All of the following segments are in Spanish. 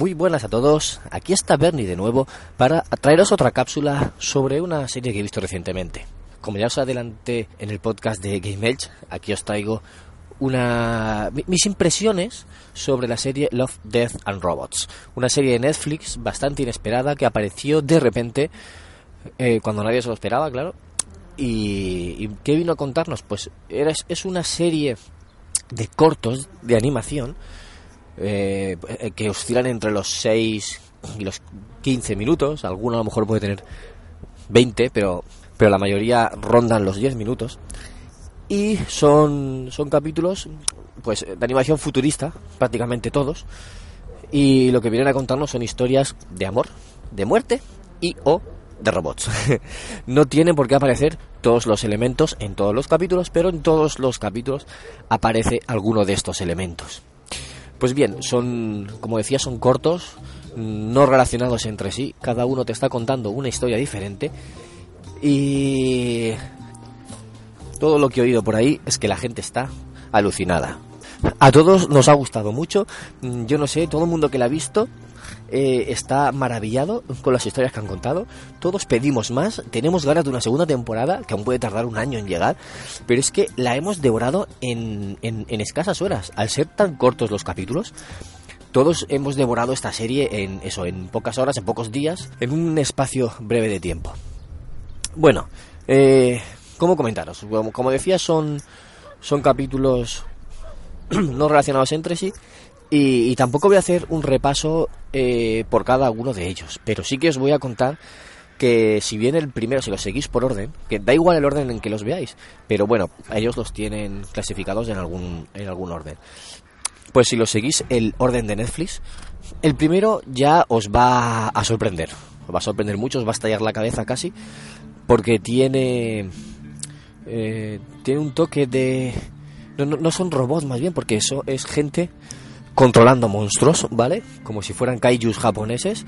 Muy buenas a todos, aquí está Bernie de nuevo para traeros otra cápsula sobre una serie que he visto recientemente. Como ya os adelanté en el podcast de Game Edge, aquí os traigo una mis impresiones sobre la serie Love, Death and Robots, una serie de Netflix bastante inesperada que apareció de repente eh, cuando nadie se lo esperaba, claro. Y, ¿qué vino a contarnos? Pues era, es una serie de cortos de animación eh, que oscilan entre los 6 y los 15 minutos. Alguno a lo mejor puede tener 20, pero, pero la mayoría rondan los 10 minutos. Y son, son capítulos pues de animación futurista, prácticamente todos. Y lo que vienen a contarnos son historias de amor, de muerte y o de robots. no tienen por qué aparecer todos los elementos en todos los capítulos, pero en todos los capítulos aparece alguno de estos elementos. Pues bien, son, como decía, son cortos, no relacionados entre sí, cada uno te está contando una historia diferente. Y todo lo que he oído por ahí es que la gente está alucinada. A todos nos ha gustado mucho, yo no sé, todo el mundo que la ha visto eh, está maravillado con las historias que han contado. Todos pedimos más, tenemos ganas de una segunda temporada, que aún puede tardar un año en llegar, pero es que la hemos devorado en, en, en escasas horas. Al ser tan cortos los capítulos, todos hemos devorado esta serie en eso, en pocas horas, en pocos días, en un espacio breve de tiempo. Bueno, eh, ¿cómo comentaros? Como, como decía, son, son capítulos no relacionados entre sí y, y, tampoco voy a hacer un repaso eh, por cada uno de ellos, pero sí que os voy a contar que si bien el primero, si lo seguís por orden, que da igual el orden en que los veáis, pero bueno, ellos los tienen clasificados en algún, en algún orden. Pues si lo seguís el orden de Netflix, el primero ya os va a sorprender, os va a sorprender mucho, os va a estallar la cabeza casi, porque tiene, eh, tiene un toque de... No, no, no son robots más bien, porque eso es gente controlando monstruos, ¿vale? Como si fueran kaijus japoneses.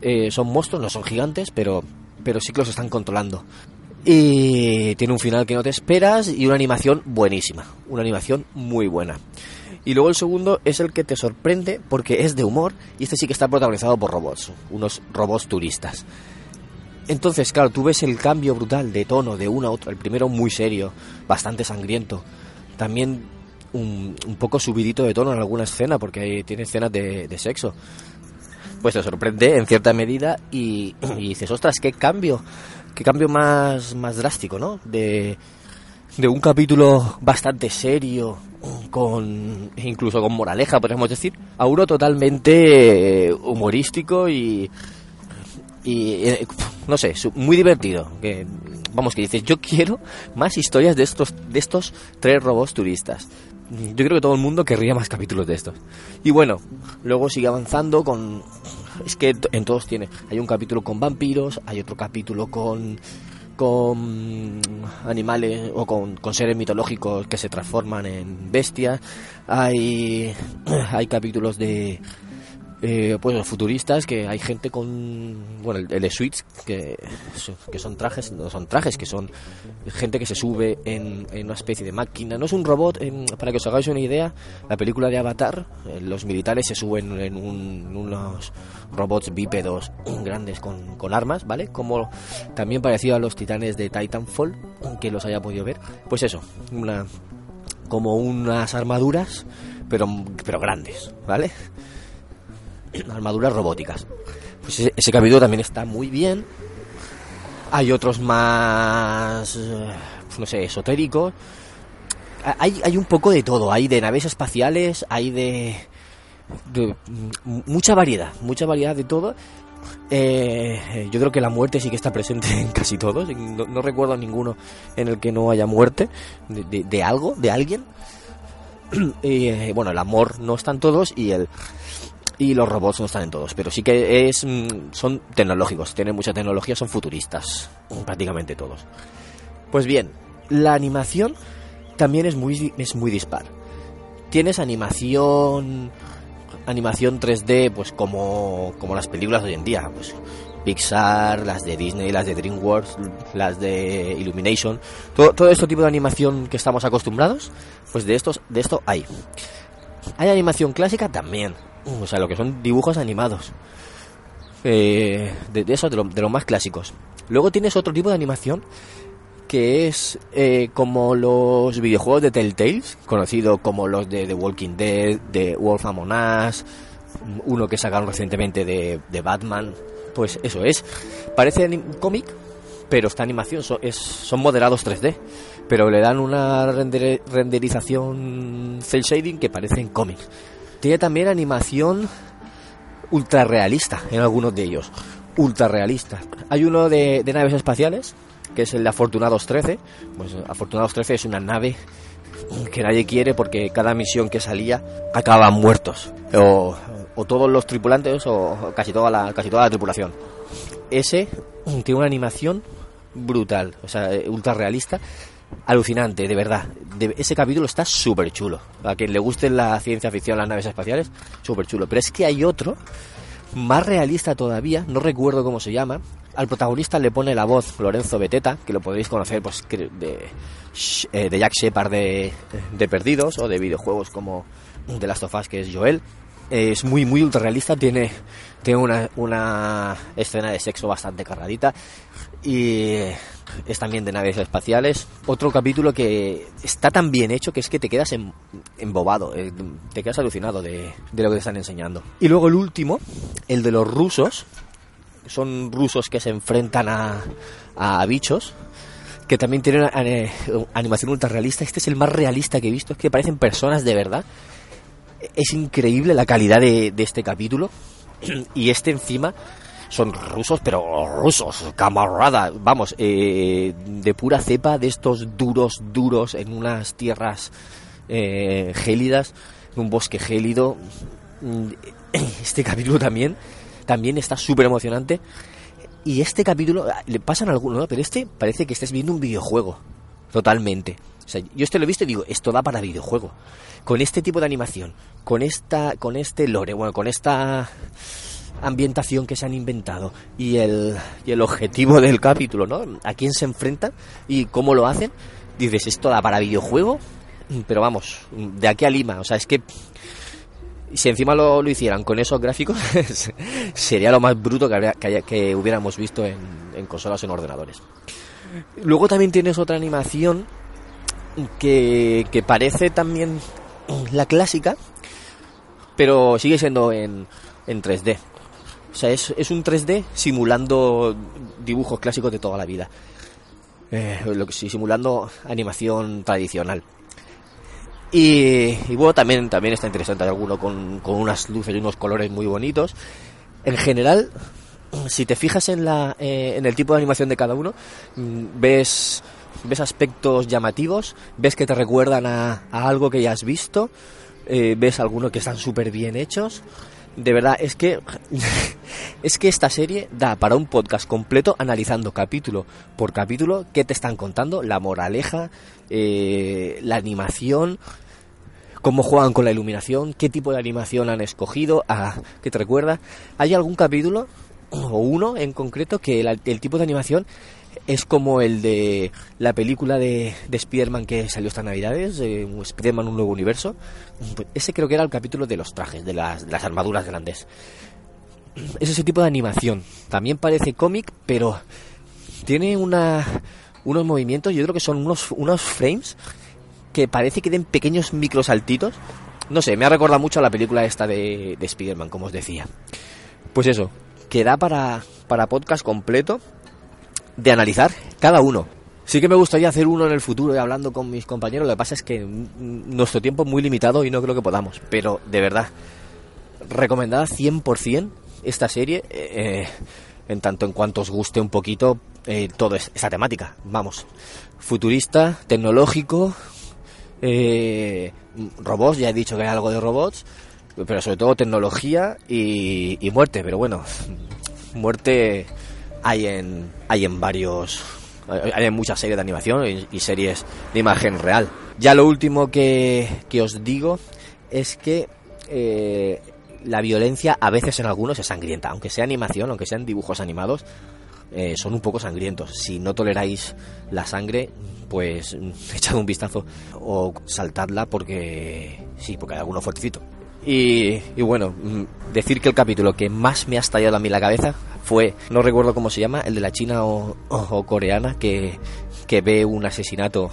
Eh, son monstruos, no son gigantes, pero, pero sí que los están controlando. Y tiene un final que no te esperas y una animación buenísima. Una animación muy buena. Y luego el segundo es el que te sorprende porque es de humor y este sí que está protagonizado por robots, unos robots turistas. Entonces, claro, tú ves el cambio brutal de tono de uno a otro. El primero muy serio, bastante sangriento. También un, un, poco subidito de tono en alguna escena, porque tiene escenas de, sexo. Pues te sorprende en cierta medida y, dices, ostras, qué cambio, qué cambio más, más drástico, ¿no? De, de un capítulo bastante serio, con incluso con moraleja, podemos decir, a uno totalmente humorístico y, y no sé, muy divertido. Que, vamos, que dices, yo quiero más historias de estos, de estos tres robots turistas yo creo que todo el mundo querría más capítulos de estos. Y bueno, luego sigue avanzando con... Es que en todos tiene... Hay un capítulo con vampiros, hay otro capítulo con con animales o con, con, seres mitológicos que se transforman en bestias. Hay, hay capítulos de, eh, pues futuristas que hay gente con bueno el, el suites que, que son trajes no son trajes que son gente que se sube en, una especie de máquina. No es un robot en, para que os hagáis una idea la película de Avatar eh, los militares se suben en unos robots bípedos grandes con, con, armas vale como también parecido a los titanes de Titanfall que los haya podido ver. Pues eso una como unas armaduras pero pero grandes vale armaduras robóticas. Pues ese, ese, capítulo también está muy bien. Hay otros más, pues no sé, esotéricos. hay, hay un poco de todo, hay de naves espaciales, hay de, de mucha variedad, mucha variedad de todo. Eh, yo creo que la muerte sí que está presente en casi todos. No, recuerdo ninguno en el que no haya muerte de, algo, de alguien. Eh, bueno, el amor no están todos y el y los robots no están en todos, pero sí que es mm, son tecnológicos, tienen mucha tecnología, son futuristas, prácticamente todos. Pues bien, la animación también es muy es muy dispar. Tienes animación animación 3D, pues como, como las películas de hoy en día, pues Pixar, las de Disney, las de DreamWorks, las de Illumination, todo, todo este tipo de animación que estamos acostumbrados, pues de estos, de esto hay. Hay animación clásica también, o sea, lo que son dibujos animados. Eh, de, eso, de, de los más clásicos. Luego tienes otro tipo de animación que es eh, como los videojuegos de Telltales, conocido como los de The Walking Dead, de Wolf Among Us, uno que sacaron recientemente de, Batman. Pues eso es. Parece cómic, pero esta animación es, son moderados 3D, pero le dan una renderización cel shading que parece en cómics. Tiene también animación ultra realista en algunos de ellos. Ultra realista. Hay uno de naves espaciales que es el de Afortunados 13. Pues Afortunados 13 es una nave que nadie quiere porque cada misión que salía acababan muertos. O, todos los tripulantes o casi toda la, casi toda la tripulación. Ese tiene una animación brutal, o sea, ultra realista, alucinante, de verdad. ese capítulo está súper chulo. A quien le guste la ciencia ficción, las naves espaciales, súper chulo. Pero es que hay otro, más realista todavía, no recuerdo cómo se llama, al protagonista le pone la voz Lorenzo Beteta, que lo podéis conocer pues, de, eh, de Jack Shepard de, de, Perdidos o de videojuegos como The Last of Us, que es Joel. Es muy, muy ultra realista, tiene, tiene una, una escena de sexo bastante cargadita y es también de naves espaciales. Otro capítulo que está tan bien hecho que es que te quedas embobado, eh, te quedas alucinado de, de lo que te están enseñando. Y luego el último, el de los rusos, son rusos que se enfrentan a, a bichos que también tienen eh, animación ultra realista. Este es el más realista que he visto, es que parecen personas de verdad. Es increíble la calidad de, este capítulo. Y este encima son rusos, pero rusos, camarada, vamos, eh, de pura cepa, de estos duros, duros, en unas tierras eh, gélidas, en un bosque gélido. Este capítulo también también está súper emocionante. Y este capítulo, le pasan algunos, ¿no? pero este parece que estés viendo un videojuego. Totalmente. Yo este lo he visto y digo, esto da para videojuego. Con este tipo de animación, con esta, con este lore, bueno, con esta ambientación que se han inventado y el, y el objetivo del capítulo, ¿no? A quién se enfrentan y cómo lo hacen. Dices, esto da para videojuego, pero vamos, de aquí a Lima, o sea, es que si encima lo, lo hicieran con esos gráficos, sería lo más bruto que, que, hubiéramos visto en, en consolas en ordenadores. Luego también tienes otra animación que, parece también la clásica, pero sigue siendo en, en 3D. O sea, es, es, un 3D simulando dibujos clásicos de toda la vida. Eh, simulando animación tradicional. Y, bueno, también, también está interesante, alguno con, con unas luces y unos colores muy bonitos. En general, si te fijas en, la, eh, en el tipo de animación de cada uno, mm, ves, ves aspectos llamativos, ves que te recuerdan a, algo que ya has visto, eh, ves algunos que están súper bien hechos. De verdad, es que es que esta serie da para un podcast completo analizando capítulo por capítulo qué te están contando, la moraleja, eh, la animación, cómo juegan con la iluminación, qué tipo de animación han escogido, a qué te recuerda. ¿Hay algún capítulo o uno en concreto que el, tipo de animación es como el de la película de, de Spider-Man que salió estas navidades, eh, Spider-Man un nuevo universo. Ese creo que era el capítulo de los trajes, de las, las armaduras grandes. Es ese tipo de animación. También parece cómic, pero tiene una, unos movimientos, yo creo que son unos, unos frames que parece que den pequeños microsaltitos. No sé, me ha recordado mucho a la película esta de, de Spider-Man, como os decía. Pues eso, que da para, para podcast completo de analizar cada uno. Sí que me gustaría hacer uno en el futuro y hablando con mis compañeros. Lo que pasa es que nuestro tiempo es muy limitado y no creo que podamos. Pero de verdad, recomendada 100% esta serie. Eh, en tanto en cuanto os guste un poquito eh, toda esa temática. Vamos, futurista, tecnológico, eh, robots, ya he dicho que hay algo de robots, pero sobre todo tecnología y, y muerte. Pero bueno, muerte hay en, hay en varios hay muchas series de animación y, series de imagen real. Ya lo último que, que os digo es que eh, la violencia a veces en algunos es sangrienta, aunque sea animación, aunque sean dibujos animados, eh, son un poco sangrientos. Si no toleráis la sangre, pues echad un vistazo o saltadla porque sí, porque hay alguno fuertecito. Y, y, bueno, mm, decir que el capítulo que más me ha estallado a mí la cabeza fue, no recuerdo cómo se llama, el de la china o, coreana que, que, ve un asesinato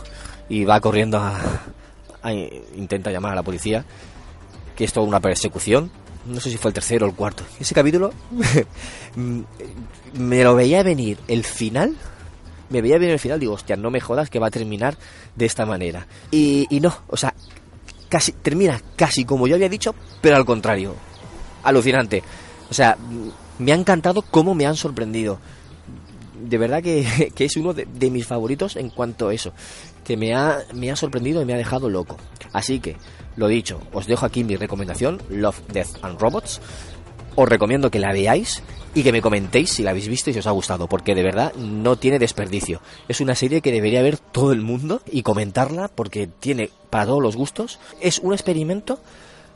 y va corriendo a, a, intenta llamar a la policía, que es toda una persecución. No sé si fue el tercero o el cuarto. Ese capítulo mm, me lo veía venir el final me veía venir el final, digo, hostia, no me jodas que va a terminar de esta manera. Y, y no, o sea, casi, termina casi como yo había dicho, pero al contrario. Alucinante. O sea, me ha encantado cómo me han sorprendido. De verdad que, es uno de, mis favoritos en cuanto a eso. Que me ha, me ha sorprendido y me ha dejado loco. Así que, lo dicho, os dejo aquí mi recomendación, Love, Death and Robots. Os recomiendo que la veáis y que me comentéis si la habéis visto y si os ha gustado, porque de verdad no tiene desperdicio. Es una serie que debería ver todo el mundo y comentarla porque tiene para todos los gustos. Es un experimento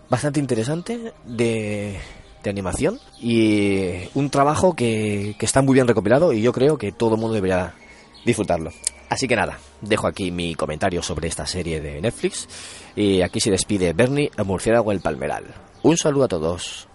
bastante interesante de, de animación y un trabajo que, que está muy bien recopilado y yo creo que todo el mundo debería disfrutarlo. Así que nada, dejo aquí mi comentario sobre esta serie de Netflix y aquí se despide Bernie, el murciélago el palmeral. Un saludo a todos.